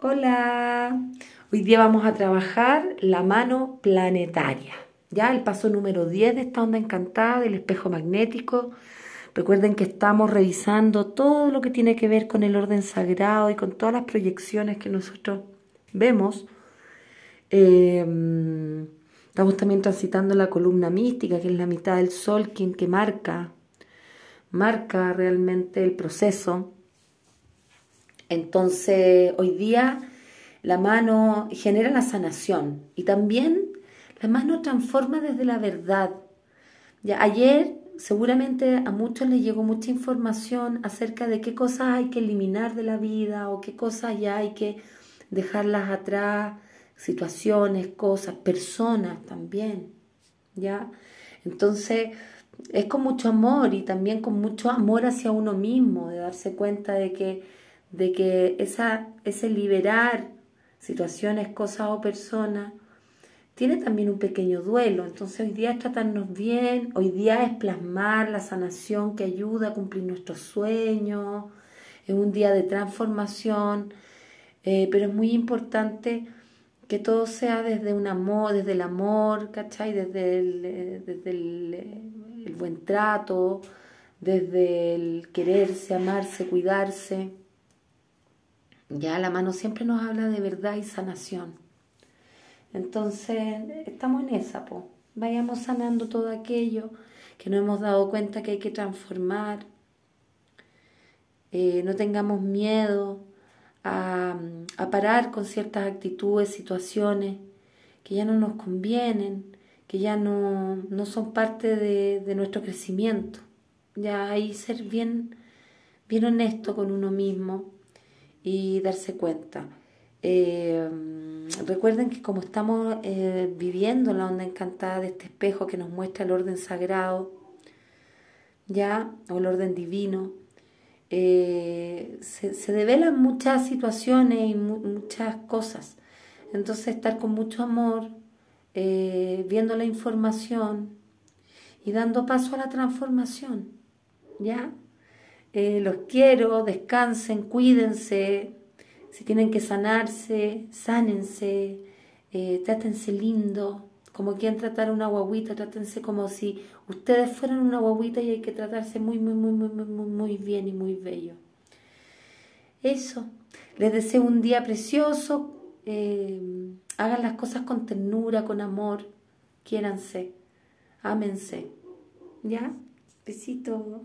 Hola, hoy día vamos a trabajar la mano planetaria. Ya el paso número 10 de esta onda encantada del espejo magnético. Recuerden que estamos revisando todo lo que tiene que ver con el orden sagrado y con todas las proyecciones que nosotros vemos. Em, estamos también transitando la columna mística, que es la mitad del sol, quien que marca, marca realmente el proceso entonces, hoy día la mano genera la sanación y también la mano transforma desde la verdad. Ya, ayer seguramente a muchos les llegó mucha información acerca de qué cosas hay que eliminar de la vida o qué cosas ya hay que dejarlas atrás, situaciones, cosas, personas también. ¿Ya? Entonces, es con mucho amor y también con mucho amor hacia uno mismo, de darse cuenta de que de que esa, ese liberar situaciones, cosas o personas tiene también un pequeño duelo. Entonces hoy día es tratarnos bien, hoy día es plasmar la sanación que ayuda a cumplir nuestros sueños, es un día de transformación, eh, pero es muy importante que todo sea desde un amor, desde el amor, ¿cachai? Desde eh, desde eh, el buen trato, desde el quererse, amarse, cuidarse. Ya la mano siempre nos habla de verdad y sanación. Entonces, estamos en esa, po. Vayamos sanando todo aquello que no hemos dado cuenta que hay que transformar. Eh, no tengamos miedo a, parar con ciertas actitudes, situaciones que ya no nos convienen, que ya no, no son parte de, de, nuestro crecimiento. Ya hay ser bien, bien honesto con uno mismo y darse cuenta. Eh, recuerden que como estamos eh, viviendo la onda encantada de este espejo que nos muestra el orden sagrado, ya, o el orden divino, eh, se, se, develan muchas situaciones y muchas cosas. Entonces estar con mucho amor, viendo la información y dando paso a la transformación, ¿ya? Eh, los quiero, descansen, cuídense, si tienen que sanarse, sánense, eh, trátense lindo, como quien tratar una guaguita, trátense como si ustedes fueran una guaguita y hay que tratarse muy, muy, muy, muy, muy, muy bien y muy bello. Eso, les deseo un día precioso, eh, hagan las cosas con ternura, con amor, quiéranse, ámense. ¿Ya? Besito.